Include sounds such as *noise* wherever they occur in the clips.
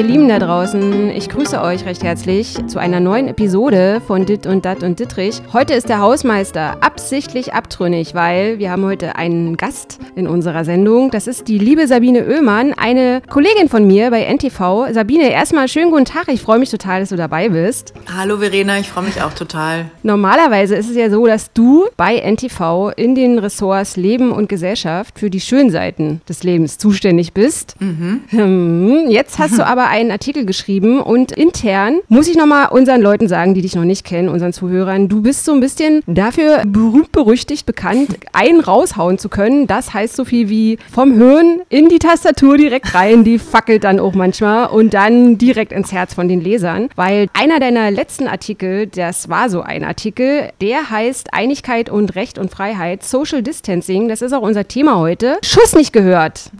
Ihr Lieben da draußen, ich grüße euch recht herzlich zu einer neuen Episode von Dit und Dat und Dittrich. Heute ist der Hausmeister absichtlich abtrünnig, weil wir haben heute einen Gast in unserer Sendung. Das ist die liebe Sabine Oehmann, eine Kollegin von mir bei NTV. Sabine, erstmal schönen guten Tag. Ich freue mich total, dass du dabei bist. Hallo Verena, ich freue mich auch total. Normalerweise ist es ja so, dass du bei NTV in den Ressorts Leben und Gesellschaft für die schönen Seiten des Lebens zuständig bist. Mhm. *laughs* Jetzt hast du *laughs* aber einen Artikel geschrieben und intern muss ich nochmal unseren Leuten sagen, die dich noch nicht kennen, unseren Zuhörern, du bist so ein bisschen dafür berühmt berüchtigt bekannt, einen raushauen zu können. Das heißt so viel wie vom Hirn in die Tastatur direkt rein, die fackelt dann auch manchmal und dann direkt ins Herz von den Lesern, weil einer deiner letzten Artikel, das war so ein Artikel, der heißt Einigkeit und Recht und Freiheit, Social Distancing, das ist auch unser Thema heute. Schuss nicht gehört.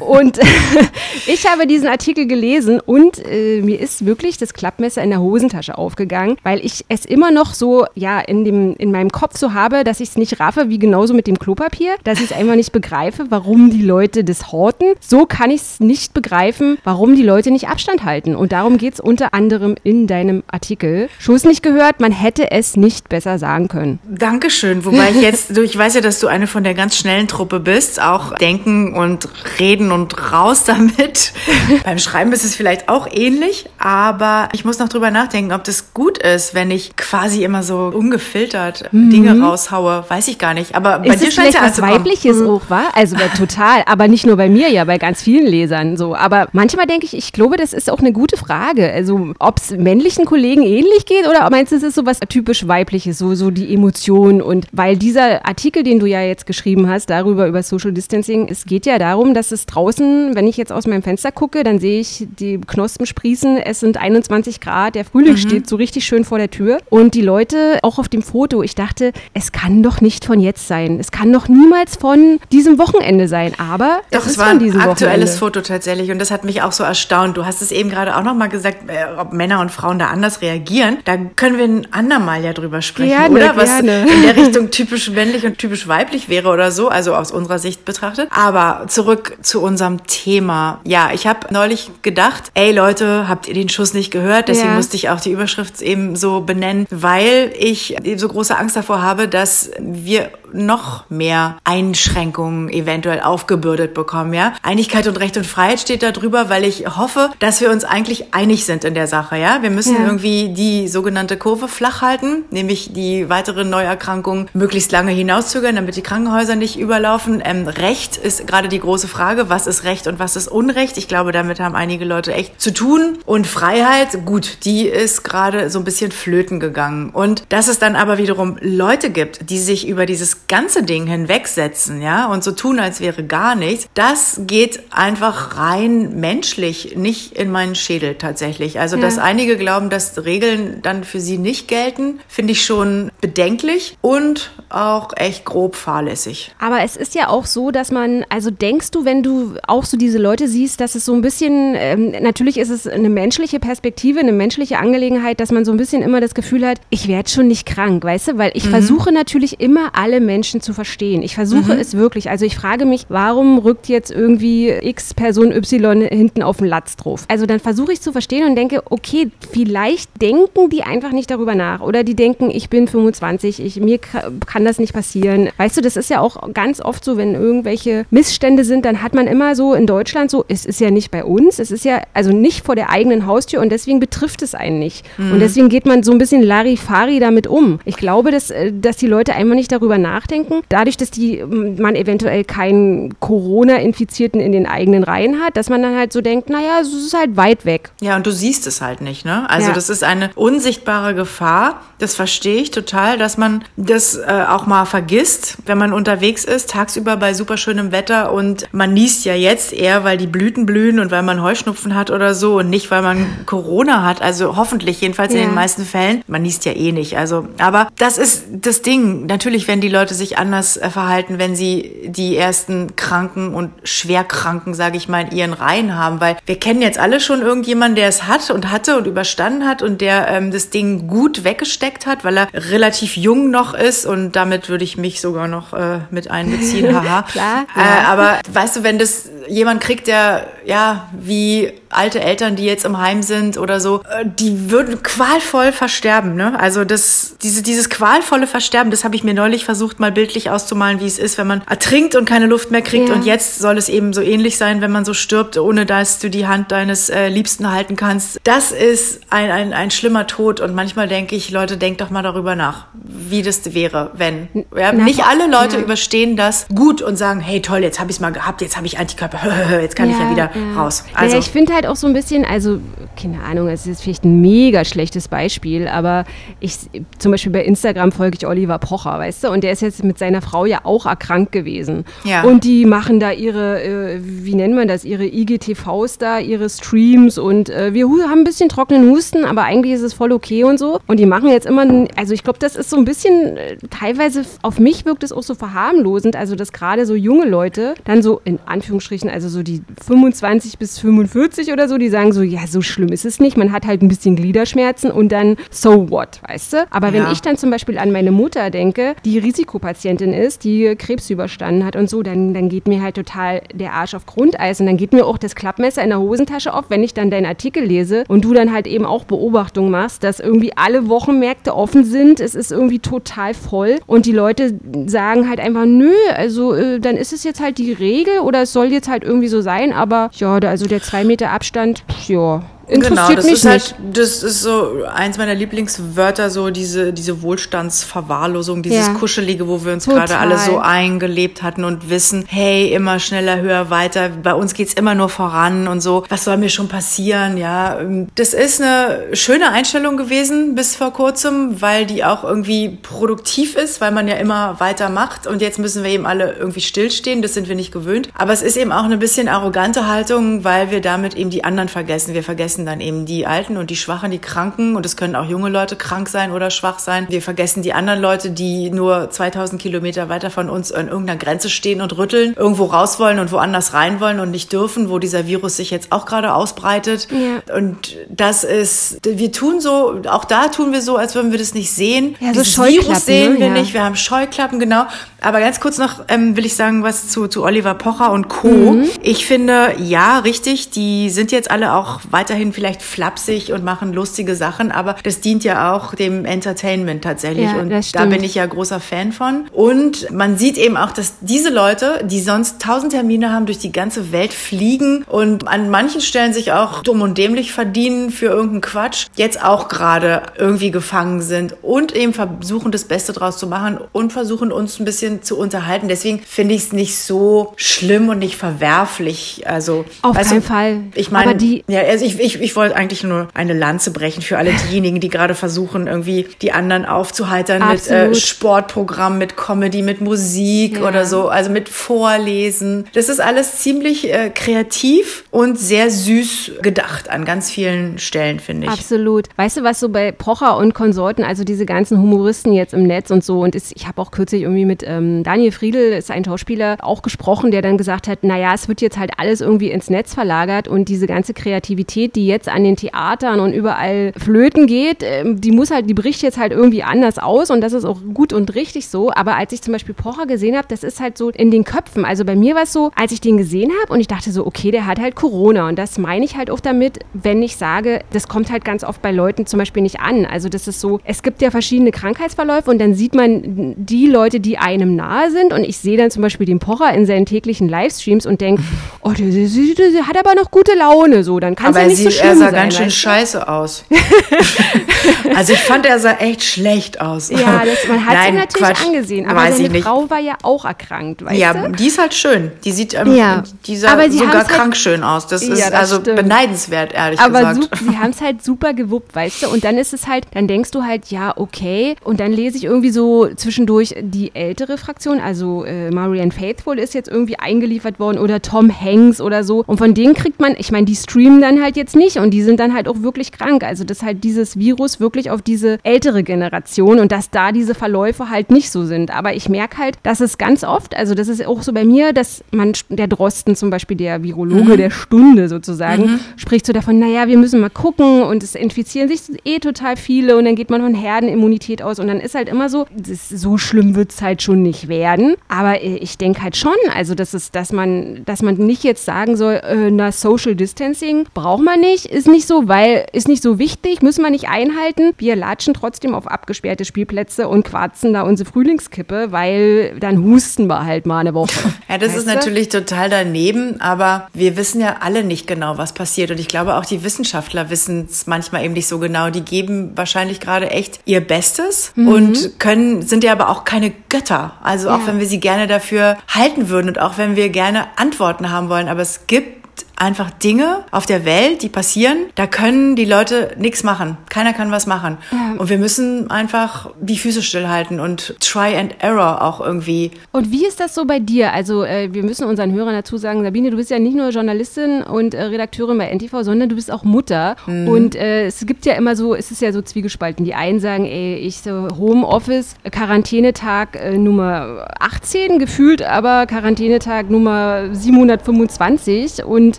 Und *laughs* ich habe diesen Artikel gelesen und äh, mir ist wirklich das Klappmesser in der Hosentasche aufgegangen, weil ich es immer noch so, ja, in, dem, in meinem Kopf so habe, dass ich es nicht raffe, wie genauso mit dem Klopapier, dass ich es einfach nicht begreife, warum die Leute das horten. So kann ich es nicht begreifen, warum die Leute nicht Abstand halten. Und darum geht es unter anderem in deinem Artikel. Schuss nicht gehört, man hätte es nicht besser sagen können. Dankeschön. Wobei ich jetzt, du, ich weiß ja, dass du eine von der ganz schnellen Truppe bist, auch denken und reden und raus damit. *laughs* Beim Schreiben ist es vielleicht auch ähnlich, aber ich muss noch drüber nachdenken, ob das gut ist, wenn ich quasi immer so ungefiltert mhm. Dinge raushaue. Weiß ich gar nicht. Aber bei ist dir scheint es ja was Weibliches mhm. auch, war? Also total. Aber nicht nur bei mir, ja, bei ganz vielen Lesern so. Aber manchmal denke ich, ich glaube, das ist auch eine gute Frage. Also, ob es männlichen Kollegen ähnlich geht oder meinst du, es ist so was typisch Weibliches, so, so die Emotionen und weil dieser Artikel, den du ja jetzt geschrieben hast, darüber, über Social Distancing, es geht ja darum, dass es draußen, wenn ich jetzt aus meinem Fenster gucke, dann sehe ich die Knospen sprießen, es sind 21 Grad, der Frühling mhm. steht so richtig schön vor der Tür und die Leute, auch auf dem Foto, ich dachte, es kann doch nicht von jetzt sein, es kann doch niemals von diesem Wochenende sein, aber doch, es, es war ein aktuelles Wochenende. Foto tatsächlich und das hat mich auch so erstaunt. Du hast es eben gerade auch nochmal gesagt, äh, ob Männer und Frauen da anders reagieren. Da können wir ein andermal ja drüber sprechen, gerne, oder? Was gerne. in der *laughs* Richtung typisch männlich und typisch weiblich wäre oder so, also aus unserer Sicht betrachtet. Aber zurück zu unserem Thema. Ja, ich habe neulich gedacht, ey Leute, habt ihr den Schuss nicht gehört? Deswegen ja. musste ich auch die Überschrift eben so benennen, weil ich so große Angst davor habe, dass wir noch mehr Einschränkungen eventuell aufgebürdet bekommen, ja. Einigkeit und Recht und Freiheit steht da drüber, weil ich hoffe, dass wir uns eigentlich einig sind in der Sache, ja. Wir müssen ja. irgendwie die sogenannte Kurve flach halten, nämlich die weiteren Neuerkrankungen möglichst lange hinauszögern, damit die Krankenhäuser nicht überlaufen. Ähm, Recht ist gerade die große Frage, was ist Recht und was ist Unrecht? Ich glaube, damit haben einige Leute echt zu tun. Und Freiheit, gut, die ist gerade so ein bisschen flöten gegangen. Und dass es dann aber wiederum Leute gibt, die sich über dieses ganze Ding hinwegsetzen, ja, und so tun, als wäre gar nichts, das geht einfach rein menschlich nicht in meinen Schädel tatsächlich. Also, ja. dass einige glauben, dass Regeln dann für sie nicht gelten, finde ich schon bedenklich und auch echt grob fahrlässig. Aber es ist ja auch so, dass man, also denkst du, wenn du auch so diese Leute siehst, dass es so ein bisschen, ähm, natürlich ist es eine menschliche Perspektive, eine menschliche Angelegenheit, dass man so ein bisschen immer das Gefühl hat, ich werde schon nicht krank, weißt du, weil ich mhm. versuche natürlich immer alle Menschen zu verstehen. Ich versuche mhm. es wirklich. Also ich frage mich, warum rückt jetzt irgendwie X Person Y hinten auf den Latz drauf? Also dann versuche ich zu verstehen und denke, okay, vielleicht denken die einfach nicht darüber nach oder die denken, ich bin 25, ich, mir kann kann das nicht passieren. Weißt du, das ist ja auch ganz oft so, wenn irgendwelche Missstände sind, dann hat man immer so in Deutschland so, es ist ja nicht bei uns, es ist ja also nicht vor der eigenen Haustür und deswegen betrifft es einen nicht. Mhm. Und deswegen geht man so ein bisschen Larifari damit um. Ich glaube, dass, äh, dass die Leute einfach nicht darüber nachdenken. Dadurch, dass die, man eventuell keinen Corona-Infizierten in den eigenen Reihen hat, dass man dann halt so denkt, naja, es ist halt weit weg. Ja, und du siehst es halt nicht, ne? Also ja. das ist eine unsichtbare Gefahr. Das verstehe ich total, dass man das äh, auch mal vergisst, wenn man unterwegs ist, tagsüber bei super schönem Wetter und man niest ja jetzt eher, weil die Blüten blühen und weil man Heuschnupfen hat oder so und nicht, weil man Corona hat. Also hoffentlich, jedenfalls ja. in den meisten Fällen. Man niest ja eh nicht. Also, aber das ist das Ding. Natürlich, wenn die Leute sich anders äh, verhalten, wenn sie die ersten Kranken und Schwerkranken, sage ich mal, in ihren Reihen haben, weil wir kennen jetzt alle schon irgendjemanden, der es hat und hatte und überstanden hat und der ähm, das Ding gut weggesteckt hat, weil er relativ jung noch ist und damit würde ich mich sogar noch äh, mit einbeziehen, *laughs* haha. Klar. Äh, aber weißt du, wenn das jemand kriegt, der, ja, wie alte Eltern, die jetzt im Heim sind oder so, äh, die würden qualvoll versterben. Ne? Also das, diese, dieses qualvolle Versterben, das habe ich mir neulich versucht, mal bildlich auszumalen, wie es ist, wenn man ertrinkt und keine Luft mehr kriegt. Ja. Und jetzt soll es eben so ähnlich sein, wenn man so stirbt, ohne dass du die Hand deines äh, Liebsten halten kannst. Das ist ein, ein, ein schlimmer Tod. Und manchmal denke ich, Leute, denkt doch mal darüber nach, wie das wäre, wenn. Ja, Na, nicht alle Leute ja. überstehen das gut und sagen, hey toll, jetzt habe ich es mal gehabt, jetzt habe ich Antikörper, *laughs* jetzt kann ich ja wieder raus. Also ich finde halt halt auch so ein bisschen, also keine Ahnung, es ist vielleicht ein mega schlechtes Beispiel, aber ich zum Beispiel bei Instagram folge ich Oliver Pocher, weißt du, und der ist jetzt mit seiner Frau ja auch erkrankt gewesen. Ja. Und die machen da ihre, äh, wie nennt man das, ihre IGTVs da, ihre Streams und äh, wir haben ein bisschen trockenen Husten, aber eigentlich ist es voll okay und so. Und die machen jetzt immer, also ich glaube, das ist so ein bisschen, äh, teilweise auf mich wirkt es auch so verharmlosend, also dass gerade so junge Leute dann so in Anführungsstrichen, also so die 25 bis 45 oder so, die sagen so, ja, so schlimm ist es nicht. Man hat halt ein bisschen Gliederschmerzen und dann so what, weißt du? Aber wenn ich dann zum Beispiel an meine Mutter denke, die Risikopatientin ist, die Krebs überstanden hat und so, dann, dann geht mir halt total der Arsch auf Grundeis und dann geht mir auch das Klappmesser in der Hosentasche auf, wenn ich dann deinen Artikel lese und du dann halt eben auch Beobachtungen machst, dass irgendwie alle Wochenmärkte offen sind, es ist irgendwie total voll. Und die Leute sagen halt einfach, nö, also äh, dann ist es jetzt halt die Regel oder es soll jetzt halt irgendwie so sein, aber ja, also der zwei Meter Abstand, ja, interessiert genau, das mich ist halt, das ist so eins meiner Lieblingswörter, so diese, diese Wohlstandsverwahrlosung, dieses ja. Kuschelige, wo wir uns gerade alle so eingelebt hatten und wissen, hey, immer schneller, höher, weiter, bei uns geht's immer nur voran und so, was soll mir schon passieren, ja. Das ist eine schöne Einstellung gewesen bis vor kurzem, weil die auch irgendwie produktiv ist, weil man ja immer weitermacht und jetzt müssen wir eben alle irgendwie stillstehen, das sind wir nicht gewöhnt. Aber es ist eben auch eine bisschen arrogante Haltung, weil wir damit eben die anderen vergessen. Wir vergessen vergessen dann eben die Alten und die Schwachen, die Kranken und es können auch junge Leute krank sein oder schwach sein. Wir vergessen die anderen Leute, die nur 2000 Kilometer weiter von uns an irgendeiner Grenze stehen und rütteln, irgendwo raus wollen und woanders rein wollen und nicht dürfen, wo dieser Virus sich jetzt auch gerade ausbreitet. Ja. Und das ist, wir tun so, auch da tun wir so, als würden wir das nicht sehen. Ja, so Dieses Virus sehen ne? wir ja. nicht. Wir haben Scheuklappen, genau. Aber ganz kurz noch ähm, will ich sagen, was zu, zu Oliver Pocher und Co. Mhm. Ich finde, ja, richtig, die sind jetzt alle auch weiterhin vielleicht flapsig und machen lustige Sachen, aber das dient ja auch dem Entertainment tatsächlich. Ja, und da bin ich ja großer Fan von. Und man sieht eben auch, dass diese Leute, die sonst tausend Termine haben, durch die ganze Welt fliegen und an manchen Stellen sich auch dumm und dämlich verdienen für irgendeinen Quatsch, jetzt auch gerade irgendwie gefangen sind und eben versuchen, das Beste draus zu machen und versuchen, uns ein bisschen bisschen zu unterhalten. Deswegen finde ich es nicht so schlimm und nicht verwerflich. Also auf keinen du, Fall. Ich meine, ja, also ich, ich, ich wollte eigentlich nur eine Lanze brechen für alle diejenigen, die gerade versuchen, irgendwie die anderen aufzuheitern Absolut. mit äh, Sportprogramm, mit Comedy, mit Musik ja. oder so, also mit Vorlesen. Das ist alles ziemlich äh, kreativ und sehr süß gedacht an ganz vielen Stellen, finde ich. Absolut. Weißt du, was so bei Pocher und Konsorten, also diese ganzen Humoristen jetzt im Netz und so, und ist, ich habe auch kürzlich irgendwie mit ähm, Daniel Friedel ist ein Schauspieler auch gesprochen, der dann gesagt hat, naja, es wird jetzt halt alles irgendwie ins Netz verlagert und diese ganze Kreativität, die jetzt an den Theatern und überall flöten geht, ähm, die muss halt, die bricht jetzt halt irgendwie anders aus und das ist auch gut und richtig so. Aber als ich zum Beispiel Pocher gesehen habe, das ist halt so in den Köpfen. Also bei mir war es so, als ich den gesehen habe und ich dachte so, okay, der hat halt Corona und das meine ich halt auch damit, wenn ich sage, das kommt halt ganz oft bei Leuten zum Beispiel nicht an. Also das ist so, es gibt ja verschiedene Krankheitsverläufe und dann sieht man die Leute, die einem nahe sind und ich sehe dann zum Beispiel den Pocher in seinen täglichen Livestreams und denke, *laughs* oh, der, der, der, der, hat aber noch gute Laune, so, dann kann es ja nicht sie, so schlimm sein. Er sah ganz schön scheiße aus. *laughs* also ich fand, er sah echt schlecht aus. Ja, das, man hat Nein, ihn natürlich Quatsch, angesehen, aber seine nicht. Frau war ja auch erkrankt, weißt ja, du? Ja, die ist halt schön. Die sieht ähm, ja. die sah aber sogar halt krank halt, schön aus. Das ist das also stimmt. beneidenswert, ehrlich aber gesagt. Aber sie haben es halt super gewuppt, weißt du? Und dann ist es halt, dann denkst du halt, ja, okay. Und dann lese ich irgendwie so zwischendurch die ältere Fraktion, also äh, Marianne Faithful ist jetzt irgendwie eingeliefert worden oder Tom Hanks oder so. Und von denen kriegt man, ich meine, die streamen dann halt jetzt nicht und die sind dann halt auch wirklich krank. Also dass halt dieses Virus wirklich auf diese ältere Generation und dass da diese Verläufe halt nicht so sind. Aber ich merke halt, dass es ganz oft, also das ist auch so bei mir, dass man, der Drosten zum Beispiel, der Virologe mhm. der Stunde sozusagen, mhm. spricht so davon, naja, wir müssen mal gucken und es infizieren sich eh total viele und dann geht man von Herdenimmunität aus und dann ist halt immer so, so schlimm wird es halt schon nicht werden. Aber äh, ich denke halt schon, also das ist, dass man, dass man nicht jetzt sagen soll, äh, na, Social Distancing braucht man nicht, ist nicht so, weil ist nicht so wichtig, müssen wir nicht einhalten. Wir latschen trotzdem auf abgesperrte Spielplätze und quarzen da unsere Frühlingskippe, weil dann husten wir halt mal eine Woche. *laughs* Ja, das weißt ist du? natürlich total daneben, aber wir wissen ja alle nicht genau, was passiert. Und ich glaube, auch die Wissenschaftler wissen es manchmal eben nicht so genau. Die geben wahrscheinlich gerade echt ihr Bestes mhm. und können, sind ja aber auch keine Götter. Also auch ja. wenn wir sie gerne dafür halten würden und auch wenn wir gerne Antworten haben wollen. Aber es gibt einfach Dinge auf der Welt, die passieren, da können die Leute nichts machen. Keiner kann was machen. Ja. Und wir müssen einfach die Füße stillhalten und Try and Error auch irgendwie. Und wie ist das so bei dir? Also äh, wir müssen unseren Hörern dazu sagen, Sabine, du bist ja nicht nur Journalistin und äh, Redakteurin bei NTV, sondern du bist auch Mutter. Mhm. Und äh, es gibt ja immer so, es ist ja so zwiegespalten. Die einen sagen, ey, ich so Homeoffice, Quarantänetag äh, Nummer 18 gefühlt, aber Quarantänetag Nummer 725 und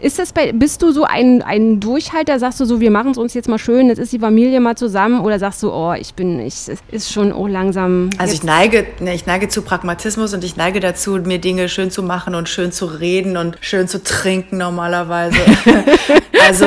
ist das bei, bist du so ein, ein Durchhalter? Sagst du so, wir machen es uns jetzt mal schön, jetzt ist die Familie mal zusammen? Oder sagst du, oh, ich bin, ich, ist schon oh, langsam. Also ich neige, ne, ich neige zu Pragmatismus und ich neige dazu, mir Dinge schön zu machen und schön zu reden und schön zu trinken normalerweise. *laughs* also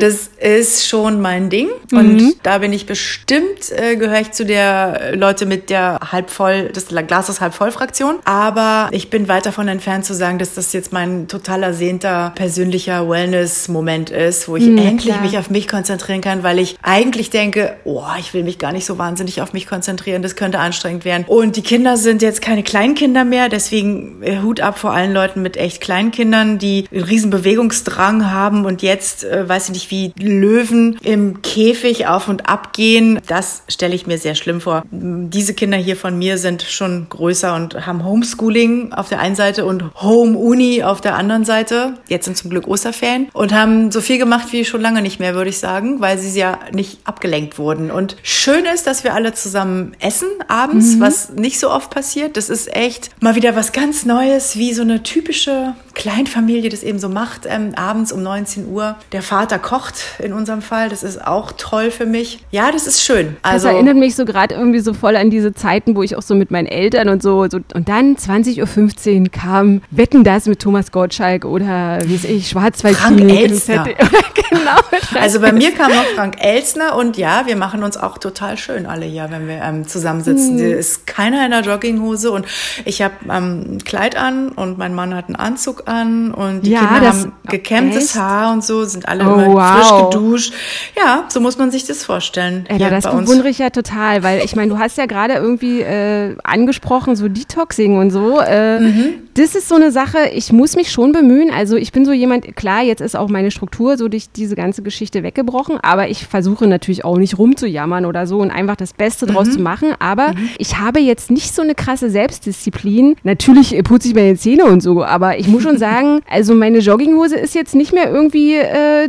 das ist schon mein Ding. Und mhm. da bin ich bestimmt, äh, gehöre ich zu der Leute mit der halb voll, das Glas ist halb voll Fraktion. Aber ich bin weit davon entfernt zu sagen, dass das jetzt mein total ersehnter persönlicher Wellness-Moment ist, wo ich mhm, endlich klar. mich auf mich konzentrieren kann, weil ich eigentlich denke, oh, ich will mich gar nicht so wahnsinnig auf mich konzentrieren, das könnte anstrengend werden. Und die Kinder sind jetzt keine Kleinkinder mehr, deswegen äh, Hut ab vor allen Leuten mit echt Kleinkindern, die einen riesen Bewegungsdrang haben und jetzt, äh, weiß ich nicht, wie Löwen im Käfig auf und ab gehen. Das stelle ich mir sehr schlimm vor. Diese Kinder hier von mir sind schon größer und haben Homeschooling auf der einen Seite und Home-Uni auf der anderen Seite. Jetzt sind zum Glück Osterferien und haben so viel gemacht wie schon lange nicht mehr, würde ich sagen, weil sie ja nicht abgelenkt wurden. Und schön ist, dass wir alle zusammen essen abends, mhm. was nicht so oft passiert. Das ist echt mal wieder was ganz Neues, wie so eine typische Kleinfamilie das eben so macht. Ähm, abends um 19 Uhr. Der Vater kocht in unserem Fall. Das ist auch toll für mich. Ja, das ist schön. Also, das erinnert mich so gerade irgendwie so voll an diese Zeiten, wo ich auch so mit meinen Eltern und so, so und dann 20.15 Uhr kam Wetten das mit Thomas Gottschalk oder wie *laughs* weiß ich, Schwarzwaldkino. Frank Elstner. genau. Also bei mir kam noch Frank Elsner und ja, wir machen uns auch total schön alle hier, wenn wir ähm, zusammensitzen. Mhm. ist keiner in der Jogginghose und ich habe ähm, ein Kleid an und mein Mann hat einen Anzug an und die ja, Kinder haben gekämmtes echt? Haar und so, sind alle oh, immer wow. frisch geduscht. Ja, so muss man sich das vorstellen. Ja, das bewundere ich ja total, weil ich meine, du hast ja gerade irgendwie äh, angesprochen, so Detoxing und so. Äh, mhm. Das ist so eine Sache, ich muss mich schon bemühen. Also ich bin so jemand, klar, jetzt ist auch meine Struktur so durch diese ganze Geschichte weggebrochen, aber ich versuche natürlich auch nicht rumzujammern oder so und einfach das Beste mhm. draus zu machen. Aber mhm. ich habe jetzt nicht so eine krasse Selbstdisziplin. Natürlich putze ich meine Zähne und so, aber ich muss schon *laughs* sagen, also meine Jogginghose ist jetzt nicht mehr irgendwie äh,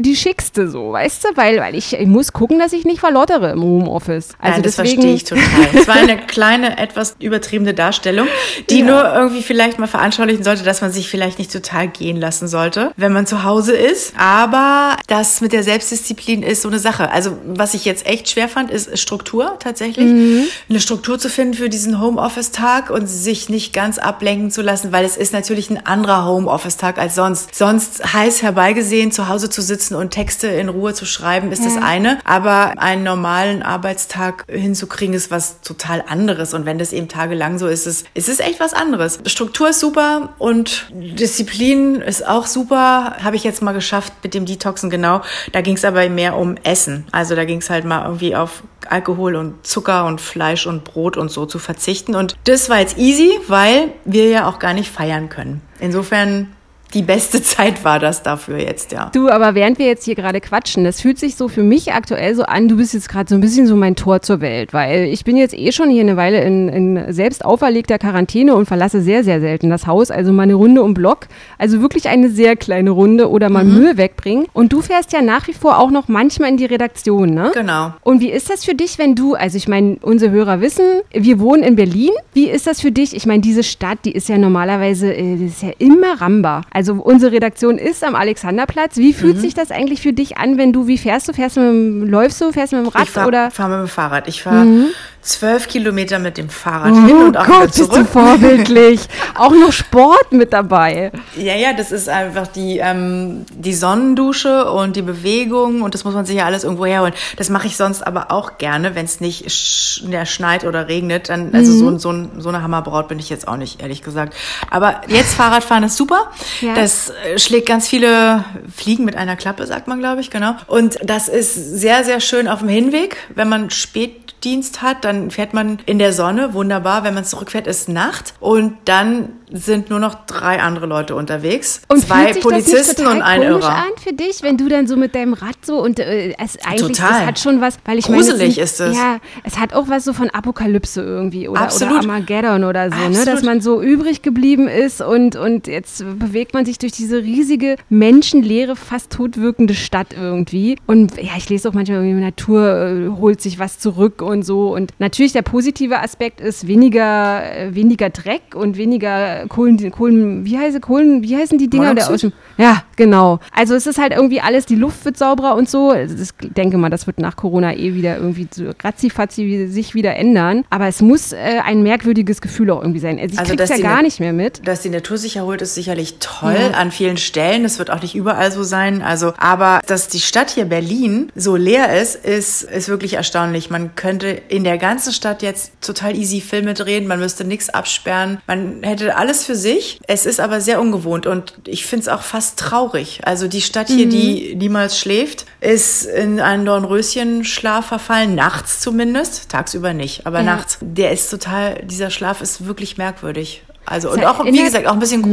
die schickste so, weißt du? Weil, weil ich, ich muss gucken, dass ich nicht verlottere im Homeoffice. Also ja, das deswegen, verstehe ich total. Es war eine *laughs* kleine, etwas übertriebene Darstellung, die ja. nur irgendwie vielleicht mal veranschaulichen sollte, dass man sich vielleicht nicht total gehen lassen sollte, wenn man zu Hause ist. Aber das mit der Selbstdisziplin ist so eine Sache. Also was ich jetzt echt schwer fand, ist Struktur tatsächlich. Mhm. Eine Struktur zu finden für diesen Homeoffice-Tag und sich nicht ganz ablenken zu lassen, weil es ist natürlich ein anderer Homeoffice-Tag als sonst. Sonst heiß herbeigesehen, zu Hause zu sitzen und Texte in Ruhe zu schreiben, ist ja. das eine. Aber einen normalen Arbeitstag hinzukriegen, ist was total anderes. Und wenn das eben tagelang so ist, ist es, ist echt was anderes. Struktur ist super und Disziplin ist auch super. Habe ich jetzt mal geschafft mit dem Detoxen, genau. Da ging es aber mehr um Essen. Also da ging es halt mal irgendwie auf Alkohol und Zucker und Fleisch und Brot und so zu verzichten. Und das war jetzt easy, weil wir ja auch gar nicht feiern können. Insofern die beste *laughs* Zeit war das dafür jetzt, ja. Du, aber während wir jetzt hier gerade quatschen, das fühlt sich so für mich aktuell so an, du bist jetzt gerade so ein bisschen so mein Tor zur Welt, weil ich bin jetzt eh schon hier eine Weile in, in selbst auferlegter Quarantäne und verlasse sehr, sehr selten das Haus, also mal eine Runde um Block, also wirklich eine sehr kleine Runde oder mal mhm. Müll wegbringen. Und du fährst ja nach wie vor auch noch manchmal in die Redaktion, ne? Genau. Und wie ist das für dich, wenn du, also ich meine, unsere Hörer wissen, wir wohnen in Berlin. Wie ist das für dich? Ich meine, diese Stadt, die ist ja normalerweise, äh, das ist ja immer Ramba. Also unsere Redaktion ist am Alexanderplatz. Wie fühlt mhm. sich das eigentlich für dich an, wenn du, wie fährst du? Fährst du mit dem, läufst du? Fährst du mit dem Rad? Ich fahr, fahre mit dem Fahrrad. Ich fahre mhm zwölf Kilometer mit dem Fahrrad oh hin und auch Gott, wieder zurück. Bist du vorbildlich. *laughs* auch noch Sport mit dabei. Ja, ja, das ist einfach die, ähm, die Sonnendusche und die Bewegung und das muss man sich ja alles irgendwo herholen. Das mache ich sonst aber auch gerne, wenn es nicht sch ja, schneit oder regnet. Dann, also mhm. so, so, so eine Hammerbraut bin ich jetzt auch nicht, ehrlich gesagt. Aber jetzt Fahrradfahren ist super. Ja. Das äh, schlägt ganz viele Fliegen mit einer Klappe, sagt man, glaube ich, genau. Und das ist sehr, sehr schön auf dem Hinweg, wenn man spät Dienst hat, dann fährt man in der Sonne, wunderbar. Wenn man zurückfährt, ist Nacht. Und dann sind nur noch drei andere Leute unterwegs. Und Zwei Polizisten und ein Irrer. an für dich, wenn du dann so mit deinem Rad so und äh, es eigentlich Total. Es hat schon was, weil ich Gruselig meine, ist es. Ja, es hat auch was so von Apokalypse irgendwie oder, Absolut. oder Armageddon oder so, ne, dass man so übrig geblieben ist und, und jetzt bewegt man sich durch diese riesige, menschenleere, fast totwirkende Stadt irgendwie. Und ja, ich lese auch manchmal irgendwie, Natur äh, holt sich was zurück und so. Und natürlich der positive Aspekt ist weniger, äh, weniger Dreck und weniger Kohlen, Kohlen, wie heißen Kohlen, wie heißen die Dinger? Der ja, genau. Also es ist halt irgendwie alles, die Luft wird sauberer und so. Ich denke mal, das wird nach Corona eh wieder irgendwie so ratzifatzi sich wieder ändern. Aber es muss äh, ein merkwürdiges Gefühl auch irgendwie sein. Also ich also, krieg's ja gar nicht mehr mit. Dass die Natur sich erholt, ist sicherlich toll ja. an vielen Stellen. Das wird auch nicht überall so sein. Also, aber dass die Stadt hier Berlin so leer ist, ist, ist wirklich erstaunlich. Man könnte in der ganzen Stadt jetzt total easy Filme drehen. Man müsste nichts absperren. Man hätte alles für sich. Es ist aber sehr ungewohnt und ich finde es auch fast traurig. Also die Stadt hier, mhm. die niemals schläft, ist in einen Dornröschenschlaf verfallen, nachts zumindest, tagsüber nicht, aber ja. nachts. Der ist total, dieser Schlaf ist wirklich merkwürdig. Also und auch, wie gesagt, auch ein bisschen mhm.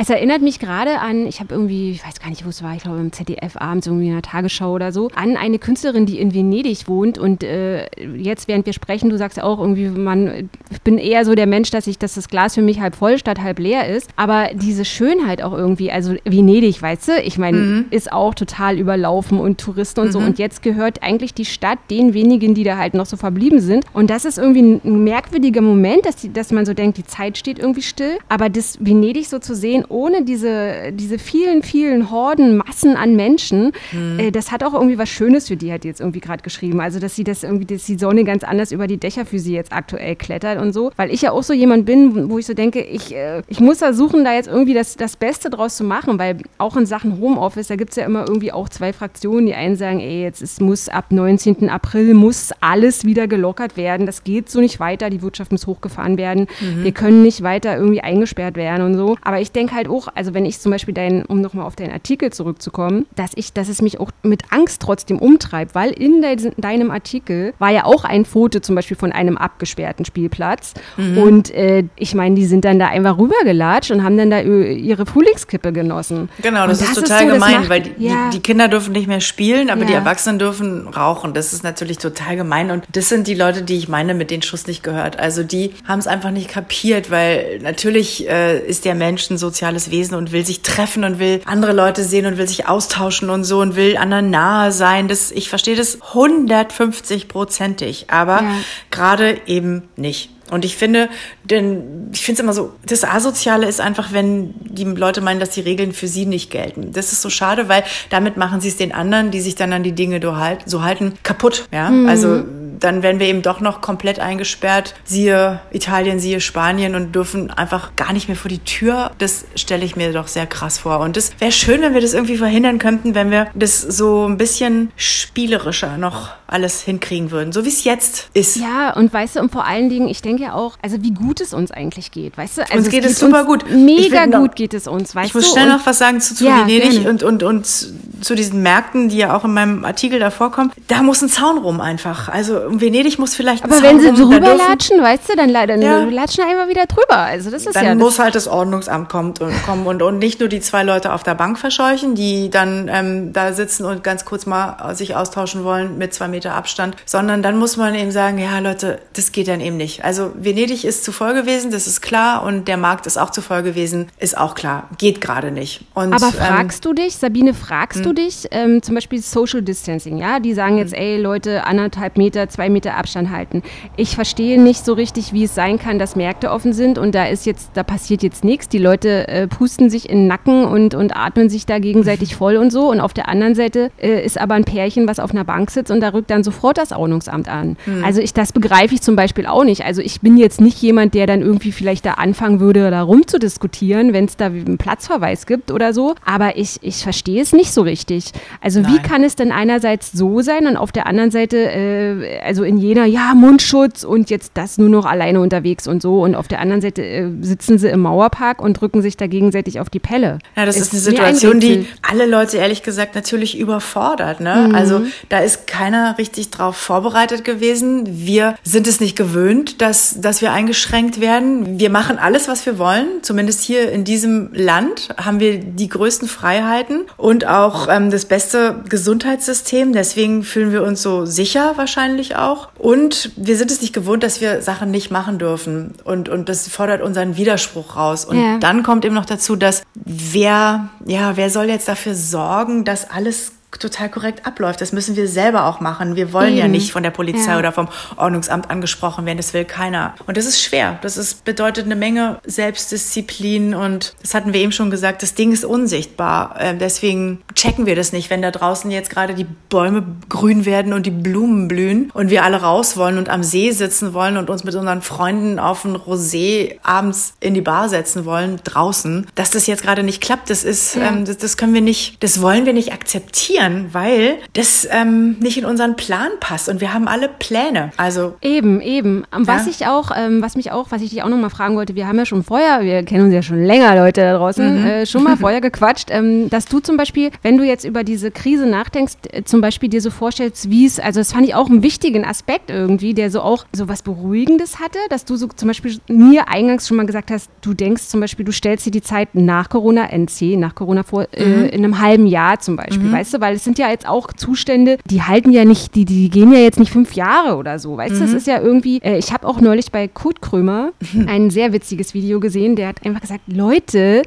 Es erinnert mich gerade an, ich habe irgendwie, ich weiß gar nicht, wo es war, ich glaube im ZDF abends irgendwie in der Tagesschau oder so, an eine Künstlerin, die in Venedig wohnt und äh, jetzt, während wir sprechen, du sagst ja auch irgendwie, man, ich bin eher so der Mensch, dass ich, dass das Glas für mich halb voll statt halb leer ist, aber diese Schönheit auch irgendwie, also Venedig, weißt du, ich meine, mhm. ist auch total überlaufen und Touristen und mhm. so und jetzt gehört eigentlich die Stadt den wenigen, die da halt noch so verblieben sind. Und das ist irgendwie ein merkwürdiger Moment, dass, die, dass man so denkt, die Zeit steht irgendwie still, aber das Venedig so zu sehen, ohne diese, diese vielen, vielen Horden, Massen an Menschen, mhm. äh, das hat auch irgendwie was Schönes für die, hat die jetzt irgendwie gerade geschrieben. Also, dass sie das irgendwie, dass die Sonne ganz anders über die Dächer für sie jetzt aktuell klettert und so. Weil ich ja auch so jemand bin, wo ich so denke, ich, äh, ich muss versuchen, da jetzt irgendwie das, das Beste draus zu machen, weil auch in Sachen Homeoffice, da gibt es ja immer irgendwie auch zwei Fraktionen. Die einen sagen, ey, jetzt es muss ab 19. April muss alles wieder gelockert werden. Das geht so nicht weiter. Die Wirtschaft muss hochgefahren werden. Mhm. Wir können nicht weiter irgendwie eingesperrt werden und so. Aber ich denke halt auch, also wenn ich zum Beispiel dein, um nochmal auf deinen Artikel zurückzukommen, dass ich, dass es mich auch mit Angst trotzdem umtreibt, weil in de, deinem Artikel war ja auch ein Foto zum Beispiel von einem abgesperrten Spielplatz. Mhm. Und äh, ich meine, die sind dann da einfach rübergelatscht und haben dann da ihre Frühlingskippe genossen. Genau, das, das ist total ist so, gemein, macht, weil die, ja. die, Kinder dürfen nicht mehr spielen, aber ja. die Erwachsenen dürfen rauchen. Das ist natürlich total gemein. Und das sind die Leute, die ich meine, mit denen Schuss nicht gehört. Also die haben es einfach nicht kapiert, weil natürlich äh, ist der Mensch ein soziales Wesen und will sich treffen und will andere Leute sehen und will sich austauschen und so und will anderen nahe sein. Das, ich verstehe das 150-prozentig, aber ja. gerade eben nicht. Und ich finde, denn ich finde es immer so, das Asoziale ist einfach, wenn die Leute meinen, dass die Regeln für sie nicht gelten. Das ist so schade, weil damit machen sie es den anderen, die sich dann an die Dinge so halten, kaputt. Ja, mhm. also dann werden wir eben doch noch komplett eingesperrt. Siehe Italien, siehe Spanien und dürfen einfach gar nicht mehr vor die Tür. Das stelle ich mir doch sehr krass vor. Und das wäre schön, wenn wir das irgendwie verhindern könnten, wenn wir das so ein bisschen spielerischer noch alles hinkriegen würden, so wie es jetzt ist. Ja, und weißt du, und vor allen Dingen, ich denke ja auch, also wie gut es uns eigentlich geht, weißt du? Also uns geht es, geht super gut. Mega noch, gut geht es uns, weißt ich du? Ich muss schnell noch was sagen zu, zu ja, Venedig und, und, und zu diesen Märkten, die ja auch in meinem Artikel da vorkommen. Da muss ein Zaun rum einfach. Also Venedig muss vielleicht Aber wenn sie drüber latschen, weißt du, dann, dann ja. latschen einfach wieder drüber. Also das ist dann ja. Dann muss halt das Ordnungsamt kommt und, kommen und, und nicht nur die zwei Leute auf der Bank verscheuchen, die dann ähm, da sitzen und ganz kurz mal sich austauschen wollen mit zwei Meter Abstand, sondern dann muss man eben sagen, ja Leute, das geht dann eben nicht. Also Venedig ist zu voll gewesen, das ist klar, und der Markt ist auch zu voll gewesen, ist auch klar, geht gerade nicht. Und, Aber ähm, fragst ähm, du dich, Sabine, fragst du hm? dich, ähm, zum Beispiel Social Distancing, ja, die sagen jetzt, hm. ey Leute, anderthalb Meter, zwei Meter Abstand halten. Ich verstehe nicht so richtig, wie es sein kann, dass Märkte offen sind und da ist jetzt, da passiert jetzt nichts. Die Leute äh, pusten sich in den Nacken und, und atmen sich da gegenseitig voll und so. Und auf der anderen Seite äh, ist aber ein Pärchen, was auf einer Bank sitzt und da rückt dann sofort das Ordnungsamt an. Mhm. Also ich, das begreife ich zum Beispiel auch nicht. Also ich bin jetzt nicht jemand, der dann irgendwie vielleicht da anfangen würde, da rumzudiskutieren, wenn es da einen Platzverweis gibt oder so. Aber ich, ich verstehe es nicht so richtig. Also Nein. wie kann es denn einerseits so sein und auf der anderen Seite, äh, also in jener, ja, Mundschutz und jetzt das nur noch alleine unterwegs und so. Und auf der anderen Seite äh, sitzen sie im Mauerpark und drücken sich da gegenseitig auf die Pelle. Ja, das ist, ist eine Situation, die alle Leute ehrlich gesagt natürlich überfordert. Ne? Mhm. Also da ist keiner richtig drauf vorbereitet gewesen. Wir sind es nicht gewöhnt, dass, dass wir eingeschränkt werden. Wir machen alles, was wir wollen. Zumindest hier in diesem Land haben wir die größten Freiheiten und auch ähm, das beste Gesundheitssystem. Deswegen fühlen wir uns so sicher wahrscheinlich auch. Und wir sind es nicht gewohnt, dass wir Sachen nicht machen dürfen. Und, und das fordert unseren Widerspruch raus. Und ja. dann kommt eben noch dazu, dass wer, ja, wer soll jetzt dafür sorgen, dass alles total korrekt abläuft. Das müssen wir selber auch machen. Wir wollen Eben. ja nicht von der Polizei ja. oder vom Ordnungsamt angesprochen werden. Das will keiner. Und das ist schwer. Das ist, bedeutet eine Menge Selbstdisziplin und das hatten wir eben schon gesagt, das Ding ist unsichtbar. Ähm, deswegen checken wir das nicht, wenn da draußen jetzt gerade die Bäume grün werden und die Blumen blühen und wir alle raus wollen und am See sitzen wollen und uns mit unseren Freunden auf ein Rosé abends in die Bar setzen wollen, draußen. Dass das jetzt gerade nicht klappt, das ist, ja. ähm, das, das können wir nicht, das wollen wir nicht akzeptieren diskutieren, weil das ähm, nicht in unseren Plan passt und wir haben alle Pläne. Also eben, eben. Was ja. ich auch, ähm, was mich auch, was ich dich auch noch mal fragen wollte, wir haben ja schon vorher, wir kennen uns ja schon länger, Leute da draußen, mhm. äh, schon mal vorher gequatscht, ähm, dass du zum Beispiel, wenn du jetzt über diese Krise nachdenkst, äh, zum Beispiel dir so vorstellst, wie es, also das fand ich auch einen wichtigen Aspekt irgendwie, der so auch so was Beruhigendes hatte, dass du so zum Beispiel mir eingangs schon mal gesagt hast, du denkst zum Beispiel, du stellst dir die Zeit nach Corona NC, nach Corona vor, äh, mhm. äh, in einem halben Jahr zum Beispiel, mhm. weißt du, weil weil es sind ja jetzt auch Zustände, die halten ja nicht, die, die gehen ja jetzt nicht fünf Jahre oder so, weißt mhm. du, das ist ja irgendwie, äh, ich habe auch neulich bei Kurt Krömer *laughs* ein sehr witziges Video gesehen, der hat einfach gesagt, Leute,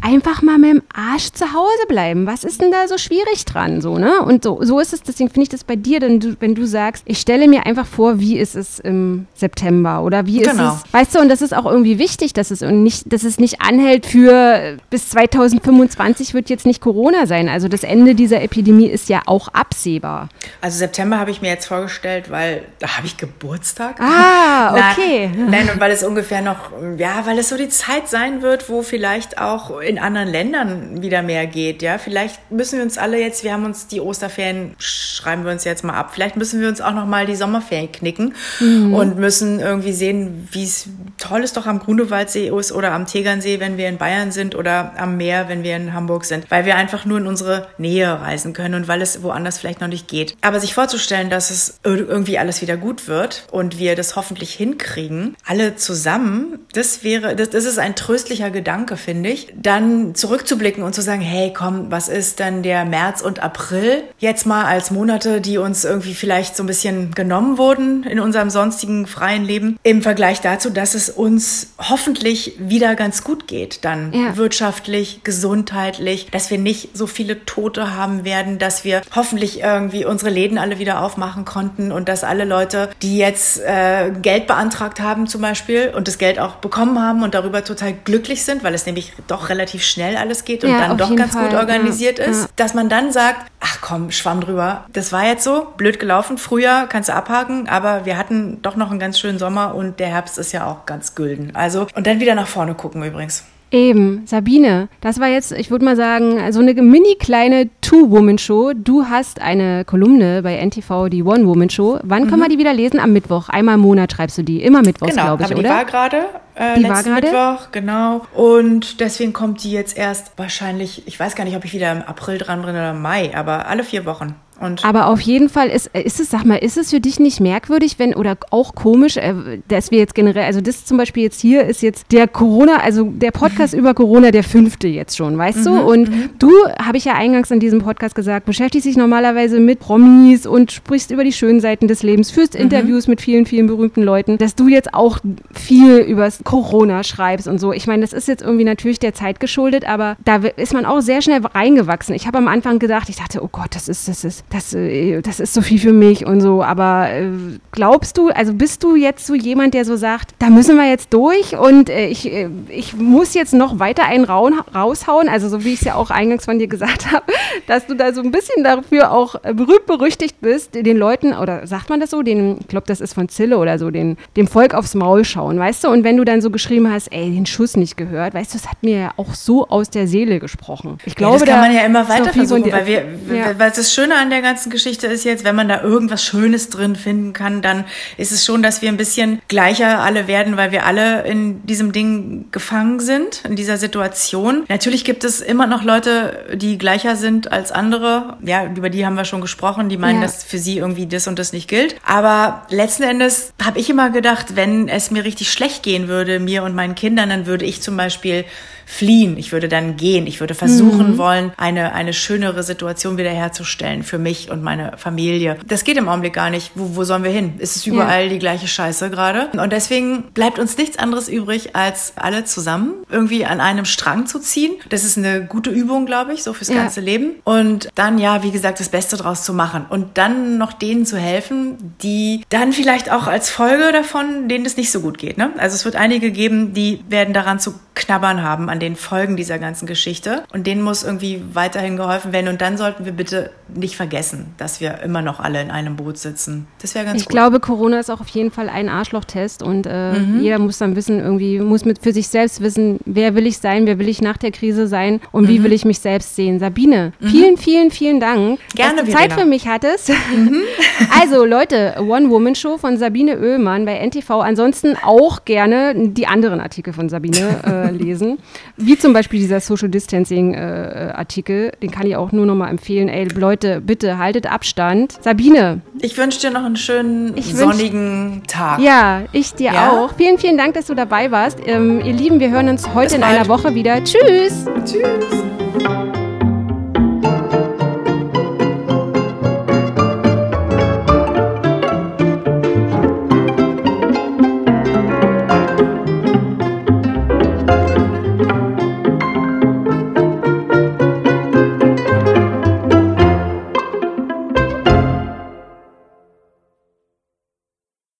einfach mal mit dem Arsch zu Hause bleiben, was ist denn da so schwierig dran, so, ne, und so, so ist es, deswegen finde ich das bei dir, denn du, wenn du sagst, ich stelle mir einfach vor, wie ist es im September oder wie genau. ist es, weißt du, und das ist auch irgendwie wichtig, dass es nicht, dass es nicht anhält für bis 2025 wird jetzt nicht Corona sein, also das Ende dieser Epidemie Epidemie ist ja auch absehbar. Also September habe ich mir jetzt vorgestellt, weil da habe ich Geburtstag. Ah, *laughs* okay. Nein, nein, und weil es ungefähr noch, ja, weil es so die Zeit sein wird, wo vielleicht auch in anderen Ländern wieder mehr geht, ja. Vielleicht müssen wir uns alle jetzt, wir haben uns die Osterferien, schreiben wir uns jetzt mal ab, vielleicht müssen wir uns auch noch mal die Sommerferien knicken mhm. und müssen irgendwie sehen, wie es toll ist doch am Grunewaldsee ist oder am Tegernsee, wenn wir in Bayern sind oder am Meer, wenn wir in Hamburg sind, weil wir einfach nur in unsere Nähe reisen leisten können und weil es woanders vielleicht noch nicht geht. Aber sich vorzustellen, dass es irgendwie alles wieder gut wird und wir das hoffentlich hinkriegen, alle zusammen, das wäre, das, das ist ein tröstlicher Gedanke, finde ich. Dann zurückzublicken und zu sagen, hey, komm, was ist denn der März und April jetzt mal als Monate, die uns irgendwie vielleicht so ein bisschen genommen wurden in unserem sonstigen freien Leben im Vergleich dazu, dass es uns hoffentlich wieder ganz gut geht, dann ja. wirtschaftlich, gesundheitlich, dass wir nicht so viele Tote haben werden werden, dass wir hoffentlich irgendwie unsere Läden alle wieder aufmachen konnten und dass alle Leute, die jetzt äh, Geld beantragt haben zum Beispiel und das Geld auch bekommen haben und darüber total glücklich sind, weil es nämlich doch relativ schnell alles geht und ja, dann doch ganz Fall. gut organisiert ja, ist, ja. dass man dann sagt, ach komm, schwamm drüber. Das war jetzt so, blöd gelaufen. Früher kannst du abhaken, aber wir hatten doch noch einen ganz schönen Sommer und der Herbst ist ja auch ganz gülden. Also, und dann wieder nach vorne gucken übrigens. Eben, Sabine, das war jetzt, ich würde mal sagen, so eine mini kleine Two-Woman-Show. Du hast eine Kolumne bei NTV, die One-Woman-Show. Wann mhm. können wir die wieder lesen? Am Mittwoch. Einmal im Monat schreibst du die. Immer Mittwochs, genau, glaube ich, aber oder? Die war gerade. Äh, die war gerade? Mittwoch, genau. Und deswegen kommt die jetzt erst wahrscheinlich, ich weiß gar nicht, ob ich wieder im April dran bin oder im Mai, aber alle vier Wochen Und Aber auf jeden Fall ist, ist es, sag mal, ist es für dich nicht merkwürdig, wenn, oder auch komisch, äh, dass wir jetzt generell, also das zum Beispiel jetzt hier ist jetzt der Corona, also der Podcast *laughs* über Corona, der fünfte jetzt schon, weißt du? Und du, habe ich ja eingangs in diesem Podcast gesagt, beschäftigst dich normalerweise mit Promis und sprichst über die schönen Seiten des Lebens, führst Interviews mit vielen, vielen berühmten Leuten, dass du jetzt auch viel über Corona schreibst und so. Ich meine, das ist jetzt irgendwie natürlich der Zeit geschuldet, aber da ist man auch sehr schnell reingewachsen. Ich habe am Anfang gedacht, ich dachte, oh Gott, das ist, das ist, das, äh, das ist so viel für mich und so. Aber äh, glaubst du, also bist du jetzt so jemand, der so sagt, da müssen wir jetzt durch und äh, ich, ich muss jetzt noch weiter einen raushauen, also so wie ich es ja auch eingangs von dir gesagt *laughs* habe, dass du da so ein bisschen dafür auch berühmt berüchtigt bist, den Leuten, oder sagt man das so, den, ich glaube, das ist von Zille oder so, den, dem Volk aufs Maul schauen, weißt du? Und wenn du dann so geschrieben hast, ey, den Schuss nicht gehört, weißt du, das hat mir ja auch so aus der Seele gesprochen. Ich glaube, ja, das kann man ja immer weiter versuchen, dir- weil wir, ja. weil das Schöne an der ganzen Geschichte ist jetzt, wenn man da irgendwas Schönes drin finden kann, dann ist es schon, dass wir ein bisschen gleicher alle werden, weil wir alle in diesem Ding gefangen sind, in dieser Situation. Natürlich gibt es immer noch Leute, die gleicher sind als andere. Ja, über die haben wir schon gesprochen, die meinen, Ja. dass für sie irgendwie das und das nicht gilt. Aber letzten Endes habe ich immer gedacht, wenn es mir richtig schlecht gehen würde, mir und meinen Kindern, dann würde ich zum Beispiel fliehen. Ich würde dann gehen. Ich würde versuchen wollen, eine, eine schönere Situation wiederherzustellen für mich und meine Familie. Das geht im Augenblick gar nicht. Wo, wo sollen wir hin? Es ist überall die gleiche Scheiße gerade. Und deswegen bleibt uns nichts anderes übrig, als alle zusammen irgendwie an einem Strang zu ziehen. Das ist eine gute Übung, glaube ich, so fürs Ja. ganze Leben. Und dann, ja, wie gesagt, das Beste draus zu machen. Und dann noch denen zu helfen, die dann vielleicht auch als Folge davon, denen es nicht so gut geht. Ne? Also es wird einige geben, die werden daran zu knabbern haben, an den Folgen dieser ganzen Geschichte. Und denen muss irgendwie weiterhin geholfen werden. Und dann sollten wir bitte nicht vergessen, dass wir immer noch alle in einem Boot sitzen. Das wäre ganz Ich gut. glaube, Corona ist auch auf jeden Fall ein Arschlochtest und äh, Mhm. jeder muss dann wissen, irgendwie muss mit für sich selbst wissen, wer will ich sein, wer will ich nach der Krise sein und Mhm. wie will ich mich selbst sehen. Sabine, vielen, vielen, vielen Dank, Gerne, dass du Verena. Zeit für mich hattest. *laughs* also Leute, One-Woman-Show von Sabine Oehlmann bei NTV. Ansonsten auch gerne die anderen Artikel von Sabine äh, *laughs* lesen, wie zum Beispiel dieser Social Distancing-Artikel. Den kann ich auch nur noch mal empfehlen. Ey, Leute, bitte haltet Abstand. Sabine, Ich wünsche dir noch einen schönen Ich wünsch- sonnigen Tag. ja, ich dir Ja? auch. Vielen, vielen Dank, dass du dabei warst. Ähm, ihr Lieben, wir hören uns heute Bis in bald. einer Woche wieder. Tschüss! Tschüss.